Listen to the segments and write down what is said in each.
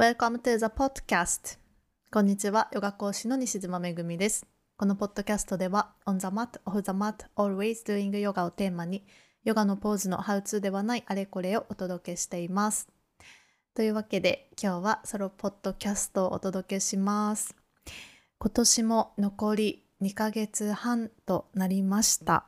Welcome to the podcast. こんにちは、ヨガ講師の西島めぐみです。このポッドキャストでは、On the mat, off the mat, always doing yoga をテーマに、ヨガのポーズのハウツーではないあれこれをお届けしています。というわけで、今日はソロポッドキャストをお届けします。今年も残り2ヶ月半となりました。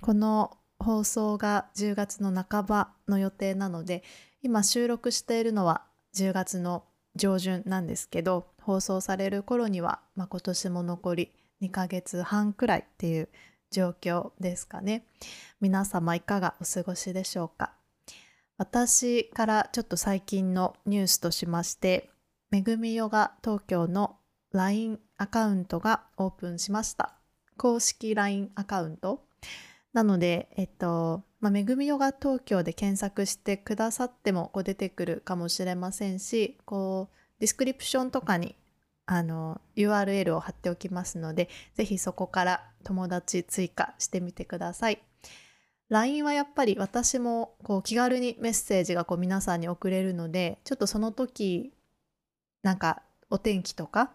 この放送が10月の半ばの予定なので、今収録しているのは10月の上旬なんですけど放送される頃には、まあ、今年も残り2ヶ月半くらいっていう状況ですかね。皆様いかがお過ごしでしょうか。私からちょっと最近のニュースとしましてめぐみヨガ東京の LINE アカウントがオープンしました。公式 LINE アカウント。なので、えっと、まあ、めぐみヨガ東京で検索してくださってもこう出てくるかもしれませんし、こう、ディスクリプションとかにあの URL を貼っておきますので、ぜひそこから友達追加してみてください。LINE はやっぱり私もこう気軽にメッセージがこう皆さんに送れるので、ちょっとその時、なんかお天気とか、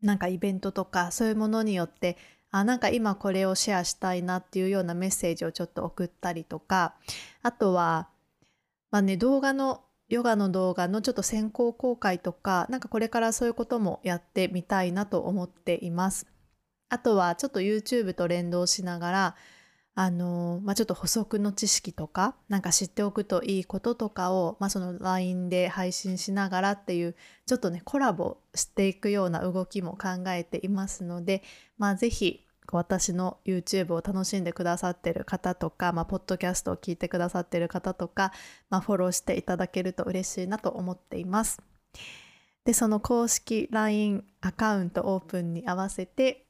なんかイベントとかそういうものによってあなんか今これをシェアしたいなっていうようなメッセージをちょっと送ったりとかあとは、まあね、動画のヨガの動画のちょっと先行公開とかなんかこれからそういうこともやってみたいなと思っています。あとはちょっと YouTube と連動しながらあのまあ、ちょっと補足の知識とかなんか知っておくといいこととかを、まあ、その LINE で配信しながらっていうちょっとねコラボしていくような動きも考えていますので、まあ、ぜひ私の YouTube を楽しんでくださってる方とか、まあ、ポッドキャストを聞いてくださってる方とか、まあ、フォローしていただけると嬉しいなと思っています。で、その公式 LINE アカウントオープンに合わせて、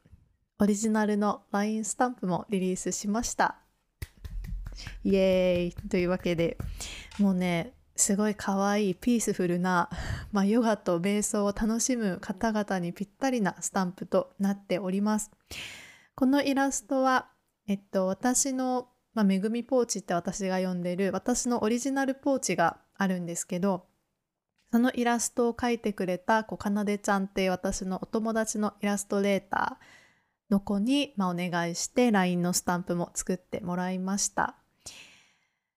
オリジナルの LINE スタンプもリリースしました。イエーイというわけで、もうね、すごい可愛いピースフルな、まあ、ヨガと瞑想を楽しむ方々にぴったりなスタンプとなっております。このイラストは、えっと、私の、まあ、めぐみポーチって私が呼んでる私のオリジナルポーチがあるんですけど、そのイラストを描いてくれたこうかなでちゃんって私のお友達のイラストレーターの子に、まあ、お願いして LINE のスタンプも作ってもらいました。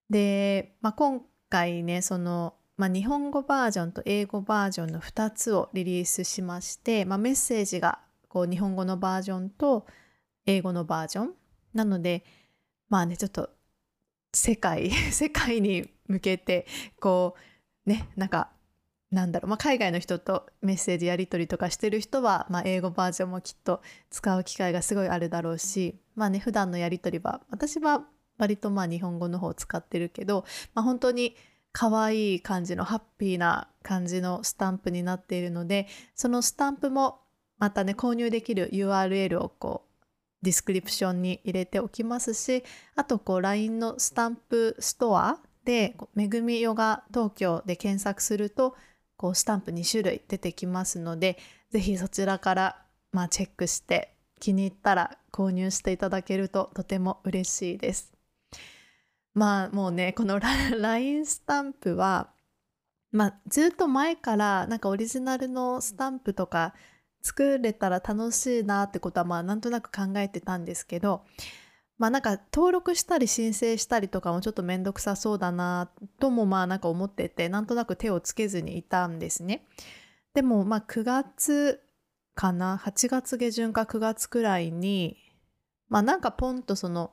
で、まあ、今回ねその、まあ、日本語バージョンと英語バージョンの2つをリリースしまして、まあ、メッセージがこう日本語のバージョンと英語のバージョン？なのでまあねちょっと世界 世界に向けてこうねなんかなんだろう、まあ、海外の人とメッセージやり取りとかしてる人は、まあ、英語バージョンもきっと使う機会がすごいあるだろうしまあね普段のやり取りは私は割とまあ日本語の方を使ってるけど、まあ、本当に可愛い感じのハッピーな感じのスタンプになっているのでそのスタンプもまたね購入できる URL をこう description に入れておきますしあとこう LINE のスタンプストアで「めぐみヨガ東京」で検索するとこうスタンプ2種類出てきますので是非そちらからまあチェックして気に入ったら購入していただけるととても嬉しいです。まあもうねこの LINE スタンプはまあずっと前からなんかオリジナルのスタンプとか作れたら楽しいなってことはまあなんとなく考えてたんですけどまあなんか登録したり申請したりとかもちょっと面倒くさそうだなともまあなんか思っててなんとなく手をつけずにいたんですね。でもまあ9月かな8月下旬か9月くらいにまあなんかポンとその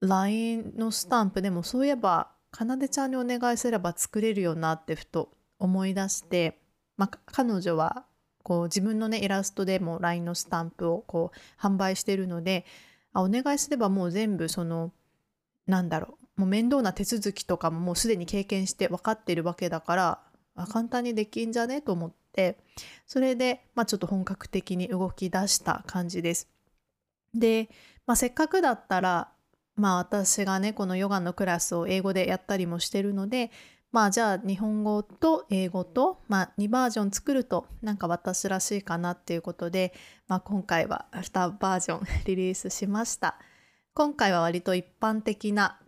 LINE のスタンプでもそういえばかなでちゃんにお願いすれば作れるよなってふと思い出して、まあ、彼女はこう自分のねイラストでも LINE のスタンプをこう販売してるのであお願いすればもう全部そのなんだろうもう面倒な手続きとかももうすでに経験して分かってるわけだから簡単にできんじゃねと思ってそれで、まあ、ちょっと本格的に動き出した感じです。で、まあ、せっかくだったらまあ私がねこのヨガのクラスを英語でやったりもしてるのでまあじゃあ日本語と英語と、まあ、2バージョン作るとなんか私らしいかなっていうことで、まあ、今回は2バージョン リリースしました。今回は割と一般的な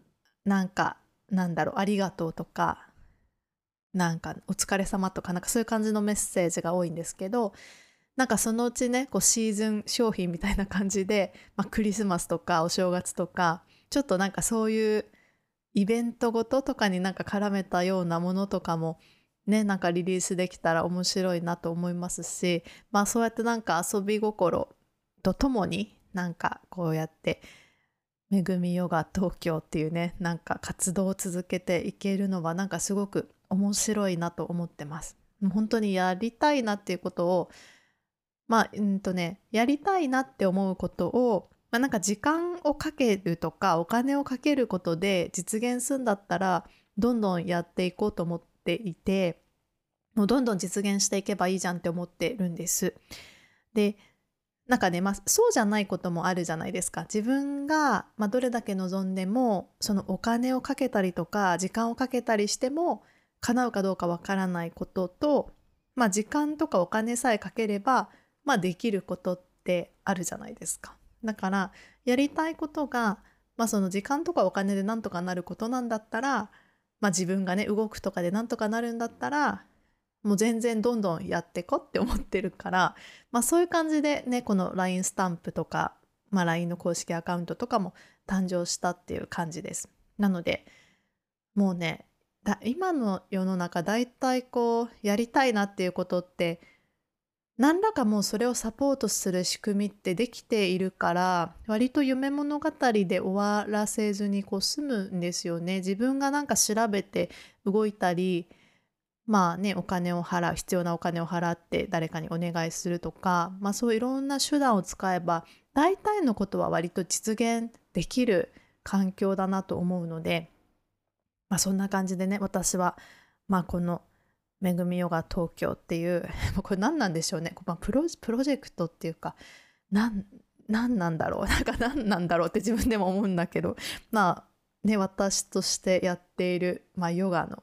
なんかなんだろうありがとうとかなんかお疲れ様とかなんかそういう感じのメッセージが多いんですけどなんかそのうちねこうシーズン商品みたいな感じで、まあ、クリスマスとかお正月とかちょっとなんかそういうイベントごととかになんか絡めたようなものとかもねなんかリリースできたら面白いなと思いますしまあそうやってなんか遊び心とともになんかこうやってめぐみヨガ東京っていうねなんか活動を続けていけるのはなんかすごく面白いなと思ってます。本当にやりたいなっていうことをまあうんとねやりたいなって思うことをまあ、なんか時間をかけるとかお金をかけることで実現するんだったらどんどんやっていこうと思っていてもうどんどん実現していけばいいじゃんって思ってるんです。でなんかね、まあ、そうじゃないこともあるじゃないですか。自分が、まあ、どれだけ望んでもそのお金をかけたりとか時間をかけたりしても叶うかどうかわからないことと、まあ、時間とかお金さえかければ、まあ、できることってあるじゃないですか。だからやりたいことが、まあ、その時間とかお金でなんとかなることなんだったら、まあ、自分がね動くとかでなんとかなるんだったらもう全然どんどんやってこって思ってるから、まあ、そういう感じでねこの LINE スタンプとか、まあ、LINE の公式アカウントとかも誕生したっていう感じです。なのでもうね今の世の中だいたいこうやりたいなっていうことって何らかもうそれをサポートする仕組みってできているから割と夢物語で終わらせずにこう済むんですよね。自分がなんか調べて動いたりまあねお金を払う必要なお金を払って誰かにお願いするとか、まあ、そういろんな手段を使えば大体のことは割と実現できる環境だなと思うので、まあ、そんな感じでね私は、まあ、このめぐみヨガ東京ってい うこれ何なんでしょうね、プロジェクトっていうか何何なんだろう。なんか何なんだろうって自分でも思うんだけど。まあね私としてやっている、まあ、ヨガの。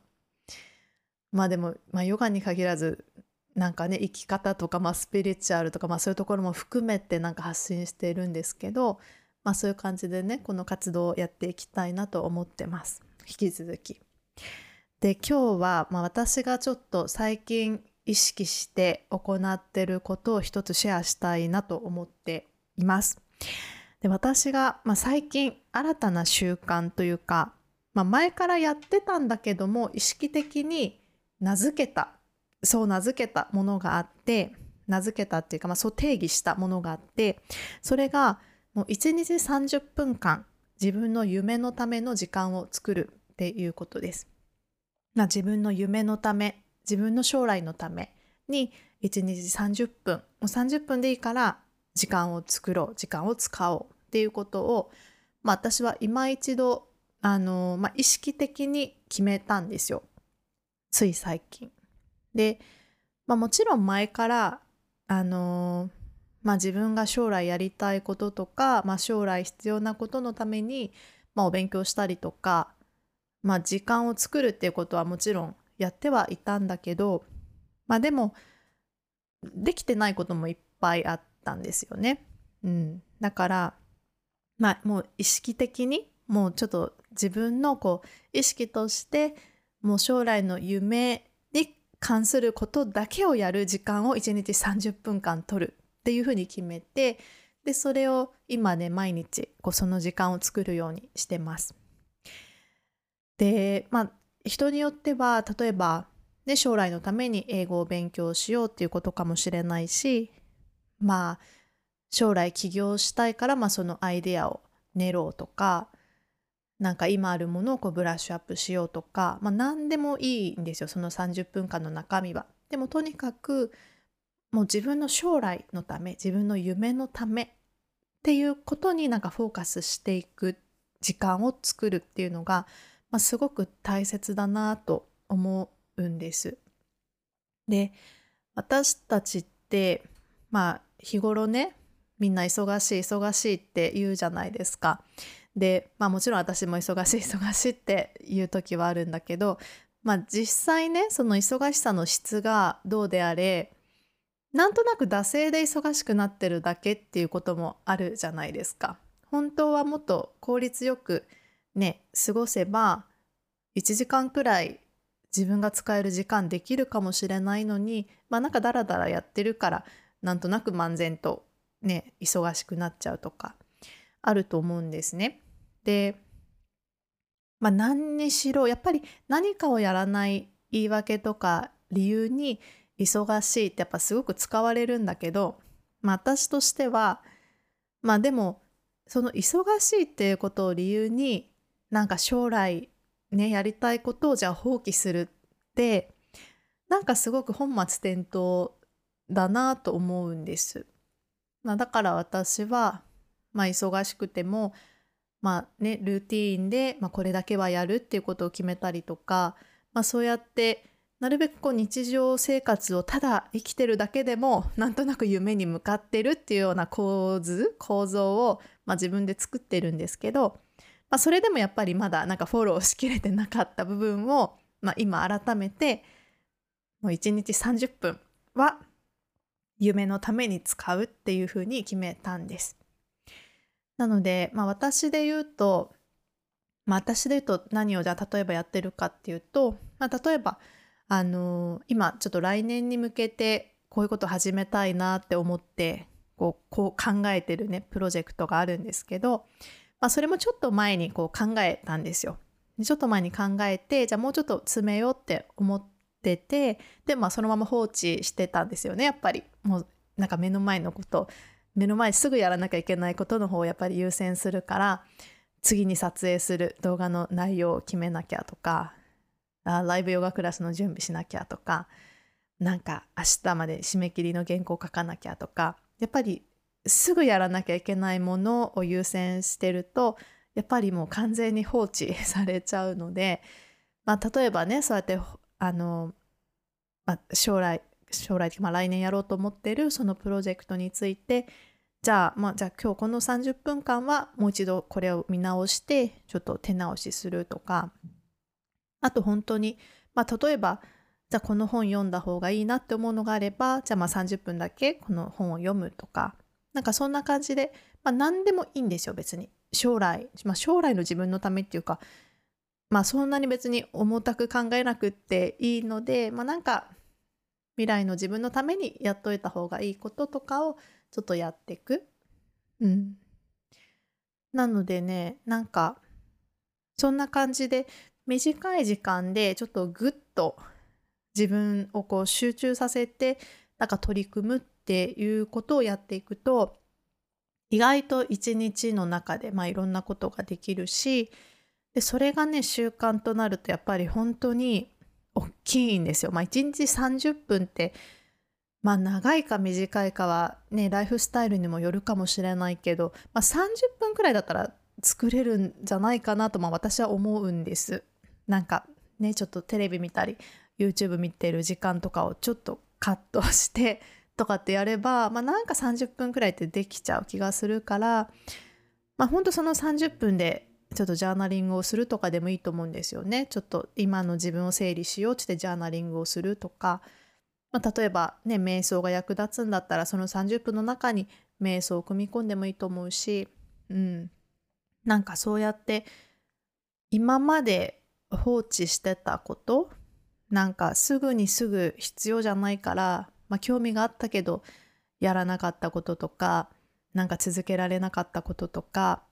まあでも、まあ、ヨガに限らずなんかね生き方とか、まあ、スピリチュアルとか、まあ、そういうところも含めてなんか発信しているんですけど、まあ、そういう感じでねこの活動をやっていきたいなと思ってます。引き続き。で今日は、まあ、私がちょっと最近意識して行ってることを一つシェアしたいなと思っています。で私が、まあ、最近新たな習慣というか、まあ、前からやってたんだけども意識的に名付けたそう名付けたものがあって名付けたっていうか、まあ、そう定義したものがあってそれがもう1日30分間自分の夢のための時間を作るっていうことです。まあ、自分の夢のため自分の将来のために1日30分もう30分でいいから時間を作ろう時間を使おうっていうことを、まあ、私は今一度あの、まあ、意識的に決めたんですよつい最近。で、まあ、もちろん前からあのまあ、自分が将来やりたいこととか、まあ、将来必要なことのために、まあ、お勉強したりとかまあ時間を作るっていうことはもちろんやってはいたんだけどまあでもできてないこともいっぱいあったんですよね。うん、だからまあもう意識的にもうちょっと自分のこう意識としてもう将来の夢に関することだけをやる時間を1日30分間取るっていうふうに決めてでそれを今ね毎日こうその時間を作るようにしてます。でまあ人によっては例えば、ね、将来のために英語を勉強しようっていうことかもしれないしまあ将来起業したいから、まあ、そのアイデアを練ろうとかなんか今あるものをこうブラッシュアップしようとか、まあ、何でもいいんですよその30分間の中身は。でもとにかくもう自分の将来のため自分の夢のためっていうことになんかフォーカスしていく時間を作るっていうのがまあ、すごく大切だなと思うんです。で私たちってまあ日頃ねみんな忙しい忙しいって言うじゃないですか。でまあもちろん私も忙しい忙しいって言う時はあるんだけどまあ実際ねその忙しさの質がどうであれなんとなく惰性で忙しくなってるだけっていうこともあるじゃないですか。本当はもっと効率よくね過ごせば1時間くらい自分が使える時間できるかもしれないのにまあなんかダラダラやってるからなんとなく漫然とね忙しくなっちゃうとかあると思うんですね。でまあ何にしろやっぱり何かをやらない言い訳とか理由に忙しいってやっぱすごく使われるんだけど、まあ、私としてはまあでもその忙しいっていうことを理由になんか将来ねやりたいことをじゃあ放棄するってなんかすごく本末転倒だなと思うんです。まあ、だから私は、まあ、忙しくても、まあね、ルーティーンで、まあ、これだけはやるっていうことを決めたりとか、まあ、そうやってなるべくこう日常生活をただ生きてるだけでもなんとなく夢に向かってるっていうような構図構造を、まあ、自分で作ってるんですけど、まあ、それでもやっぱりまだなんかフォローしきれてなかった部分を、まあ、今改めてもう1日30分は夢のために使うっていうふうに決めたんです。なので、まあ、私で言うと、まあ、私で言うと何をじゃあ例えばやってるかっていうと、まあ、例えばあの今ちょっと来年に向けてこういうこと始めたいなって思ってこうこう考えてるねプロジェクトがあるんですけど、まあ、それもちょっと前にこう考えたんですよ。ちょっと前に考えてじゃあもうちょっと詰めようって思っててでまあそのまま放置してたんですよねやっぱりもうなんか目の前のこと目の前すぐやらなきゃいけないことの方をやっぱり優先するから次に撮影する動画の内容を決めなきゃとかあライブヨガクラスの準備しなきゃとかなんか明日まで締め切りの原稿書かなきゃとかやっぱりすぐやらなきゃいけないものを優先してるとやっぱりもう完全に放置されちゃうので、まあ、例えばねそうやってあの、まあ、将来将来、まあ、来年やろうと思ってるそのプロジェクトについてじゃあ、まあ、じゃあ今日この30分間はもう一度これを見直してちょっと手直しするとかあと本当に、まあ、例えばじゃあこの本読んだ方がいいなって思うのがあればじゃあまあ30分だけこの本を読むとかなんかそんな感じで、まあ、何でもいいんですよ別に将来、まあ、将来の自分のためっていうかまあそんなに別に重たく考えなくっていいのでまあなんか未来の自分のためにやっといた方がいいこととかをちょっとやっていく。うん。なのでねなんかそんな感じで短い時間でちょっとぐっと自分をこう集中させてなんか取り組むっっていうことをやっていくと意外と一日の中で、まあ、いろんなことができるしでそれがね習慣となるとやっぱり本当に大きいんですよ。まあ、1日30分ってまあ長いか短いかはねライフスタイルにもよるかもしれないけど、まあ、30分くらいだったら作れるんじゃないかなと、まあ、私は思うんです。なんかねちょっとテレビ見たり YouTube 見てる時間とかをちょっとカットしてとかってやれば、まあ、なんか30分くらいってできちゃう気がするから、まあ、ほんとその30分でちょっとジャーナリングをするとかでもいいと思うんですよね。ちょっと今の自分を整理しようってジャーナリングをするとか、まあ、例えばね瞑想が役立つんだったらその30分の中に瞑想を組み込んでもいいと思うし、うん、なんかそうやって今まで放置してたことなんかすぐにすぐ必要じゃないから、まあ、興味があったけどやらなかったこととかなんか続けられなかったこととか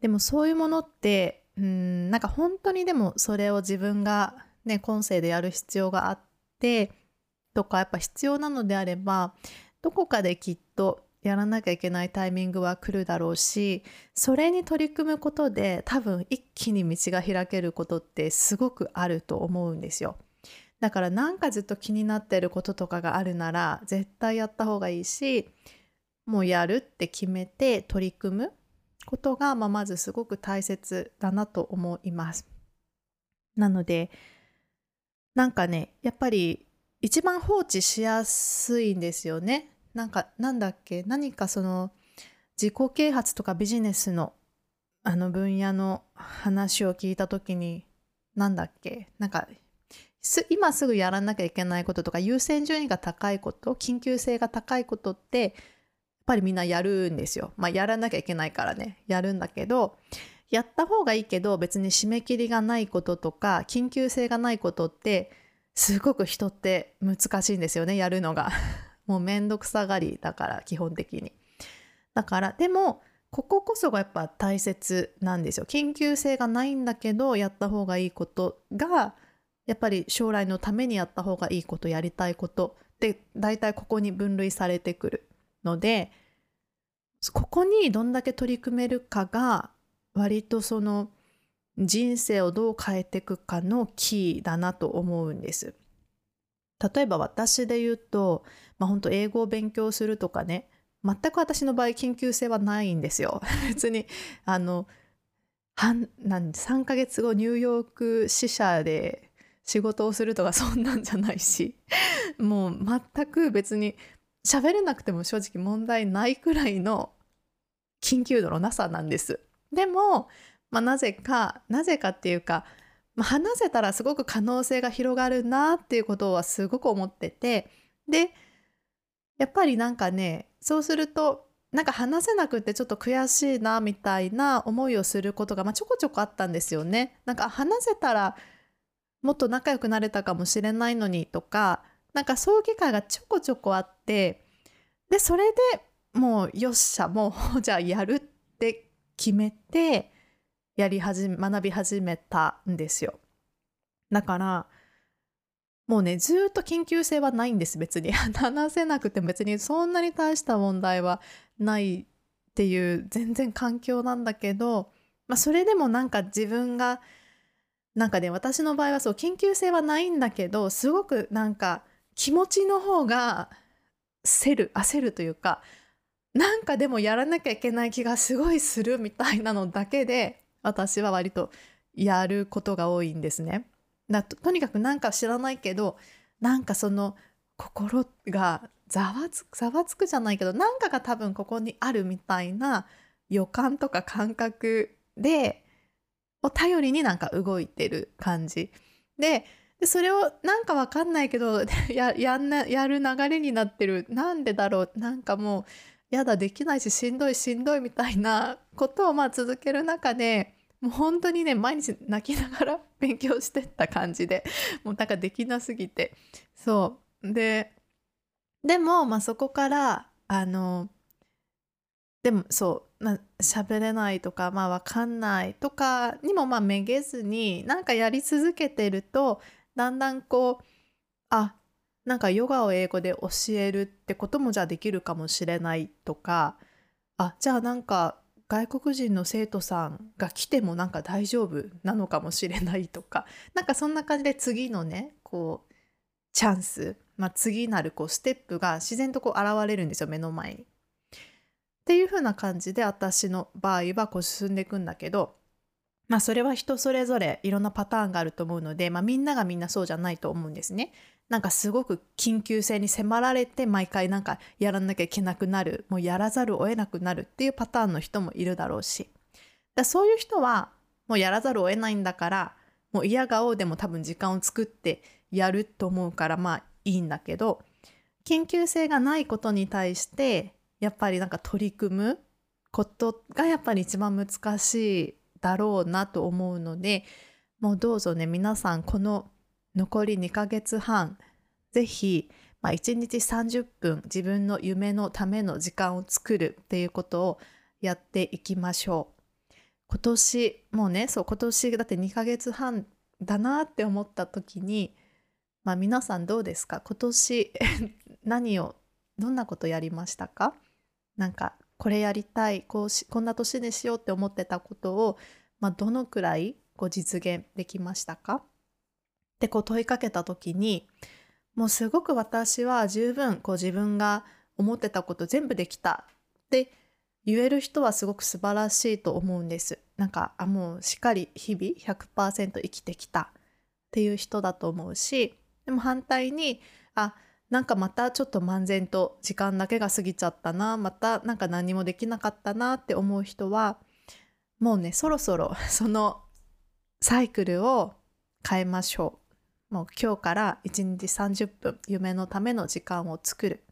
でもそういうものってうんなんか本当にでもそれを自分がね今世でやる必要があってとかやっぱ必要なのであればどこかできっとやらなきゃいけないタイミングは来るだろうしそれに取り組むことで多分一気に道が開けることってすごくあると思うんですよ。だからなんかずっと気になってることとかがあるなら絶対やった方がいいしもうやるって決めて取り組むことが、まあ、まずすごく大切だなと思います。なのでなんかねやっぱり一番放置しやすいんですよね。なんかなんだっけ何かその自己啓発とかビジネスのあの分野の話を聞いた時になんだっけなんか今すぐやらなきゃいけないこととか優先順位が高いこと緊急性が高いことってやっぱりみんなやるんですよ。まあやらなきゃいけないからね。やるんだけどやった方がいいけど別に締め切りがないこととか緊急性がないことってすごく人って難しいんですよねやるのが。もうめんどくさがりだから基本的に。だからでもこここそがやっぱ大切なんですよ。緊急性がないんだけどやった方がいいことがやっぱり将来のためにやった方がいいことやりたいことって大体ここに分類されてくるのでここにどんだけ取り組めるかが割とその人生をどう変えていくかのキーだなと思うんです。例えば私で言うと、まあ、本当英語を勉強するとかね全く私の場合緊急性はないんですよ。別にあの半なん3ヶ月後ニューヨーク支社で仕事をするとかそんなんじゃないし もう全く別に喋れなくても正直問題ないくらいの緊急度のなさなんです。でも、まあ、なぜかなぜかっていうか、まあ、話せたらすごく可能性が広がるなっていうことはすごく思っててでやっぱりなんかねそうするとなんか話せなくてちょっと悔しいなみたいな思いをすることが、まあ、ちょこちょこあったんですよね。なんか話せたらもっと仲良くなれたかもしれないのにとかなんかそういう機会がちょこちょこあってでそれでもうよっしゃもうじゃあやるって決めてやり始め学び始めたんですよ。だからもうねずっと緊急性はないんです別に。話せなくても別にそんなに大した問題はないっていう全然環境なんだけど、まあ、それでもなんか自分がなんかね私の場合はそう緊急性はないんだけどすごくなんか気持ちの方が焦る焦るというかなんかでもやらなきゃいけない気がすごいするみたいなのだけで私は割とやることが多いんですね。だととにかくなんか知らないけどなんかその心がざわつくざわつくじゃないけどなんかが多分ここにあるみたいな予感とか感覚でを頼りになんか動いてる感じ。ででそれをなんかわかんないけど ややんなやる流れになってる。なんでだろう。なんかもうやだできないししんどいしんどいみたいなことをまあ続ける中でもう本当にね毎日泣きながら 勉強してった感じでもうなんかできなすぎて。そう。ででもまあそこからあのでもそう。まあ喋れないとかまあ分かんないとかにもまあめげずになんかやり続けてるとだんだんこうあなんかヨガを英語で教えるってこともじゃあできるかもしれないとかあじゃあなんか外国人の生徒さんが来てもなんか大丈夫なのかもしれないとかなんかそんな感じで次のねこうチャンス、まあ、次なるこうステップが自然とこう現れるんですよ目の前に。っていう風な感じで私の場合はこう進んでいくんだけどまあそれは人それぞれいろんなパターンがあると思うので、まあ、みんながみんなそうじゃないと思うんですね。なんかすごく緊急性に迫られて毎回なんかやらなきゃいけなくなるもうやらざるを得なくなるっていうパターンの人もいるだろうしだそういう人はもうやらざるを得ないんだからもう嫌顔でも多分時間を作ってやると思うからまあいいんだけど緊急性がないことに対してやっぱりなんか取り組むことがやっぱり一番難しいだろうなと思うのでもうどうぞね皆さんこの残り2ヶ月半ぜひ、まあ、1日30分自分の夢のための時間を作るっていうことをやっていきましょう。今年もうねそう今年だって2ヶ月半だなって思った時にまあ皆さんどうですか？今年何をどんなことやりましたか？なんかこれやりたいこうしこんな年にしようって思ってたことを、まあ、どのくらい実現できましたか？ってこう問いかけた時にもうすごく私は十分こう自分が思ってたこと全部できたって言える人はすごく素晴らしいと思うんです。なんかあもうしっかり日々100%生きてきたっていう人だと思うしでも反対にあなんかまたちょっと漫然と時間だけが過ぎちゃったなまたなんか何もできなかったなって思う人はもうねそろそろ そのサイクルを変えましょうもう今日から1日30分夢のための時間を作る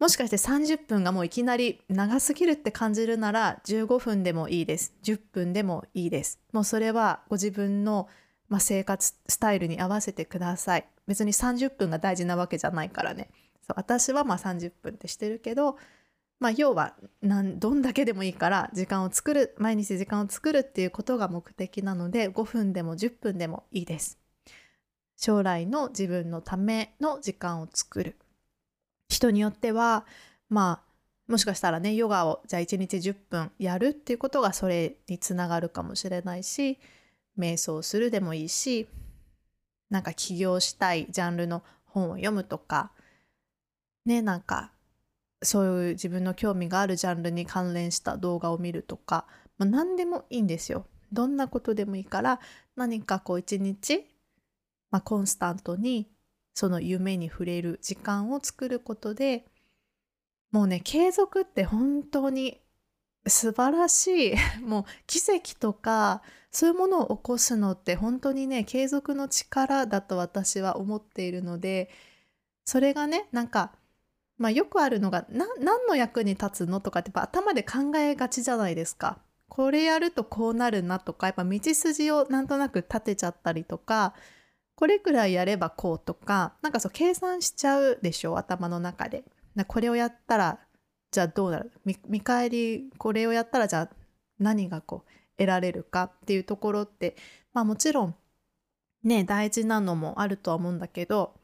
もしかして30分がもういきなり長すぎるって感じるなら15分でもいいです。10分でもいいです。もうそれはご自分の、まあ、生活スタイルに合わせてください。別に30分が大事なわけじゃないからね。そう私はまあ30分ってしてるけど、まあ、要はなんどんだけでもいいから時間を作る毎日時間を作るっていうことが目的なので5分でも10分でもいいです。将来の自分のための時間を作る。人によってはまあもしかしたらねヨガをじゃあ1日10分やるっていうことがそれにつながるかもしれないし瞑想するでもいいしなんか起業したいジャンルの本を読むとか。ねなんかそういう自分の興味があるジャンルに関連した動画を見るとか、まあ、何でもいいんですよ。どんなことでもいいから何かこう一日、まあ、コンスタントにその夢に触れる時間を作ることでもうね継続って本当に素晴らしい。もう奇跡とかそういうものを起こすのって本当にね継続の力だと私は思っているのでそれがねなんかまあよくあるのが何の役に立つのとかってやっぱ頭で考えがちじゃないですか。これやるとこうなるなとかやっぱ道筋をなんとなく立てちゃったりとかこれくらいやればこうとかなんかそう計算しちゃうでしょ頭の中で。これをやったらじゃあどうなる？見返りこれをやったらじゃあ何がこう得られるかっていうところってまあもちろんね大事なのもあるとは思うんだけど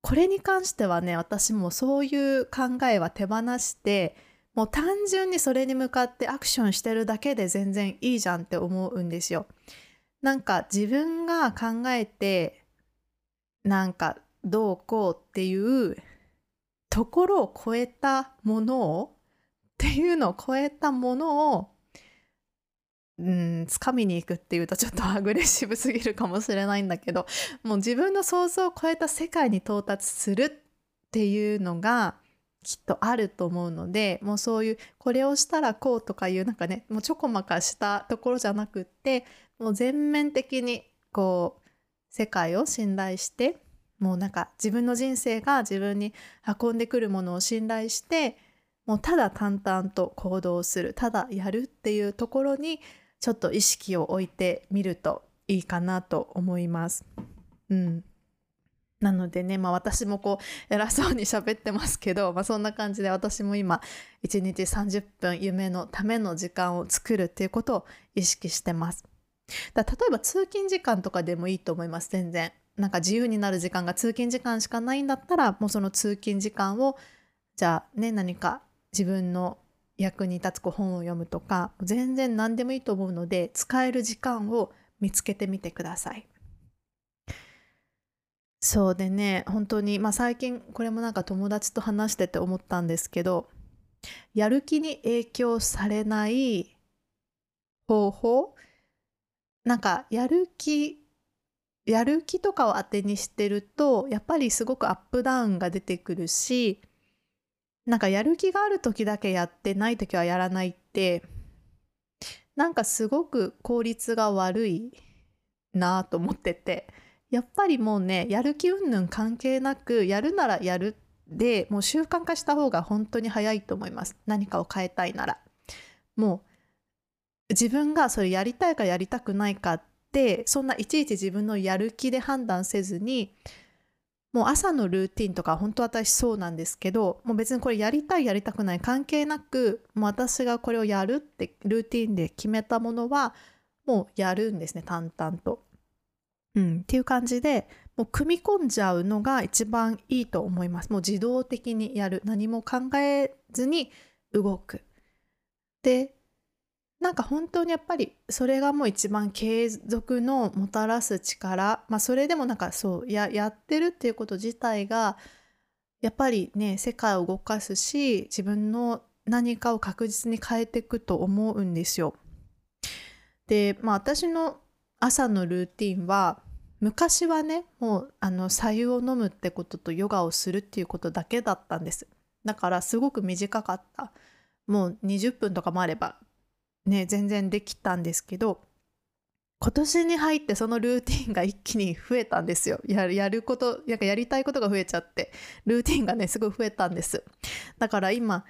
これに関してはね私もそういう考えは手放してもう単純にそれに向かってアクションしてるだけで全然いいじゃんって思うんですよ。なんか自分が考えてなんかどうこうっていうところを超えたものをっていうのを超えたものをうん掴みに行くっていうとちょっとアグレッシブすぎるかもしれないんだけどもう自分の想像を超えた世界に到達するっていうのがきっとあると思うのでもうそういうこれをしたらこうとかいうなんかねもうちょこまかしたところじゃなくってもう全面的にこう世界を信頼してもうなんか自分の人生が自分に運んでくるものを信頼してもうただ淡々と行動するただやるっていうところにちょっと意識を置いてみるといいかなと思います。うん、なのでね、まあ、私もこう偉そうに喋ってますけど、まあ、そんな感じで私も今1日30分夢のための時間を作るっていうことを意識してます。だ例えば通勤時間とかでもいいと思います全然。なんか自由になる時間が通勤時間しかないんだったらもうその通勤時間をじゃあね何か自分の役に立つ本を読むとか全然何でもいいと思うので使える時間を見つけてみてください。そうでね本当にまあ最近これもなんか友達と話してて思ったんですけどやる気に影響されない方法なんかやる気やる気とかを当てにしてるとやっぱりすごくアップダウンが出てくるしなんかやる気がある時だけやってない時はやらないってなんかすごく効率が悪いなと思ってて。やっぱりもうねやる気云々関係なくやるならやるでもう習慣化した方が本当に早いと思います何かを変えたいならもう自分がそれやりたいかやりたくないかってそんないちいち自分のやる気で判断せずにもう朝のルーティンとか本当私そうなんですけどもう別にこれやりたいやりたくない関係なくもう私がこれをやるってルーティンで決めたものはもうやるんですね淡々と。うん、っていう感じでもう組み込んじゃうのが一番いいと思います。もう自動的にやる何も考えずに動く。でなんか本当にやっぱりそれがもう一番継続のもたらす力まあそれでもなんかそうややってるっていうこと自体がやっぱりね世界を動かすし自分の何かを確実に変えていくと思うんですよ。でまあ私の朝のルーティンは昔はねもうあの白湯を飲むってこととヨガをするっていうことだけだったんですだからすごく短かったもう20分とかもあればね全然できたんですけど今年に入ってそのルーティンが一気に増えたんですよ。やること、なんかやりたいことが増えちゃって、ルーティンがね、すごい増えたんです。だから今、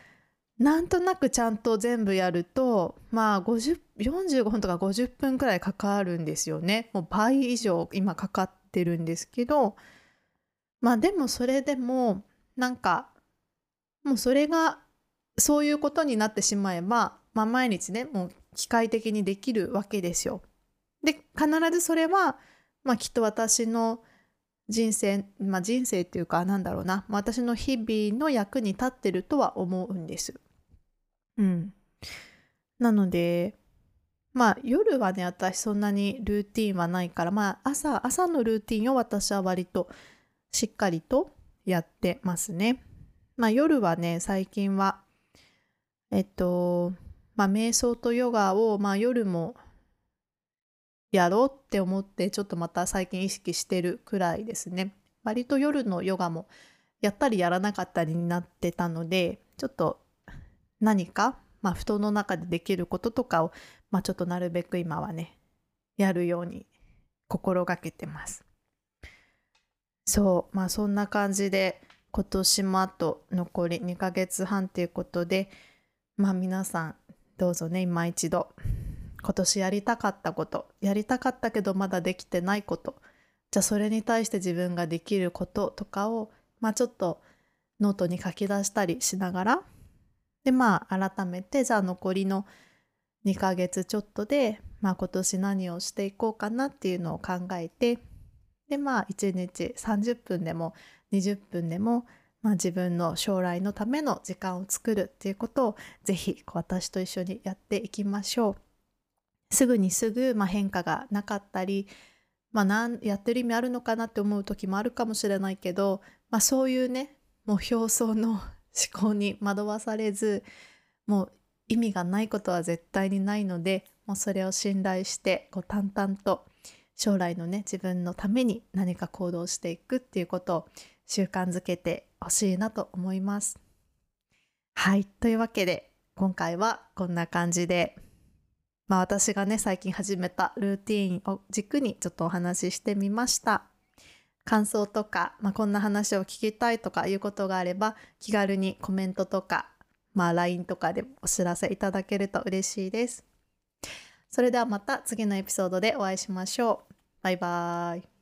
なんとなくちゃんと全部やると、まあ50、45分とか50分くらいかかるんですよね。もう倍以上今かかってるんですけど、まあでもそれでも、なんか、もうそれがそういうことになってしまえば、まあ毎日ね、もう機械的にできるわけですよ。で必ずそれは、まあ、きっと私の人生、まあ、人生っていうかなんだろうな、まあ、私の日々の役に立ってるとは思うんです。うん。なのでまあ夜はね私そんなにルーティンはないからまあ朝朝のルーティンを私は割としっかりとやってますね。まあ夜はね最近はえっとまあ瞑想とヨガをまあ夜もやろうって思ってちょっとまた最近意識してるくらいですね。割と夜のヨガもやったりやらなかったりになってたのでちょっと何か、まあ、布団の中でできることとかを、まあ、ちょっとなるべく今はねやるように心がけてます。そうまあそんな感じで今年もあと残り2ヶ月半ということでまあ皆さんどうぞね今一度。今年やりたかったこと。やりたかったけどまだできてないこと。じゃあそれに対して自分ができることとかをまあちょっとノートに書き出したりしながら。でまあ改めてじゃあ残りの2ヶ月ちょっとで、まあ、今年何をしていこうかなっていうのを考えて。でまあ1日30分でも20分でも、まあ、自分の将来のための時間を作るっていうことをぜひ私と一緒にやっていきましょう。すぐにすぐ、まあ、変化がなかったり、まあ、やってる意味あるのかなって思う時もあるかもしれないけど、まあ、そういうねもう表層の思考に惑わされずもう意味がないことは絶対にないのでもうそれを信頼してこう淡々と将来のね自分のために何か行動していくっていうことを習慣づけてほしいなと思います。はいというわけで今回はこんな感じでまあ私がね、最近始めたルーティンを軸にちょっとお話ししてみました。感想とか、まあ、こんな話を聞きたいとかいうことがあれば、気軽にコメントとか、まあ LINE とかでお知らせいただけると嬉しいです。それではまた次のエピソードでお会いしましょう。バイバーイ。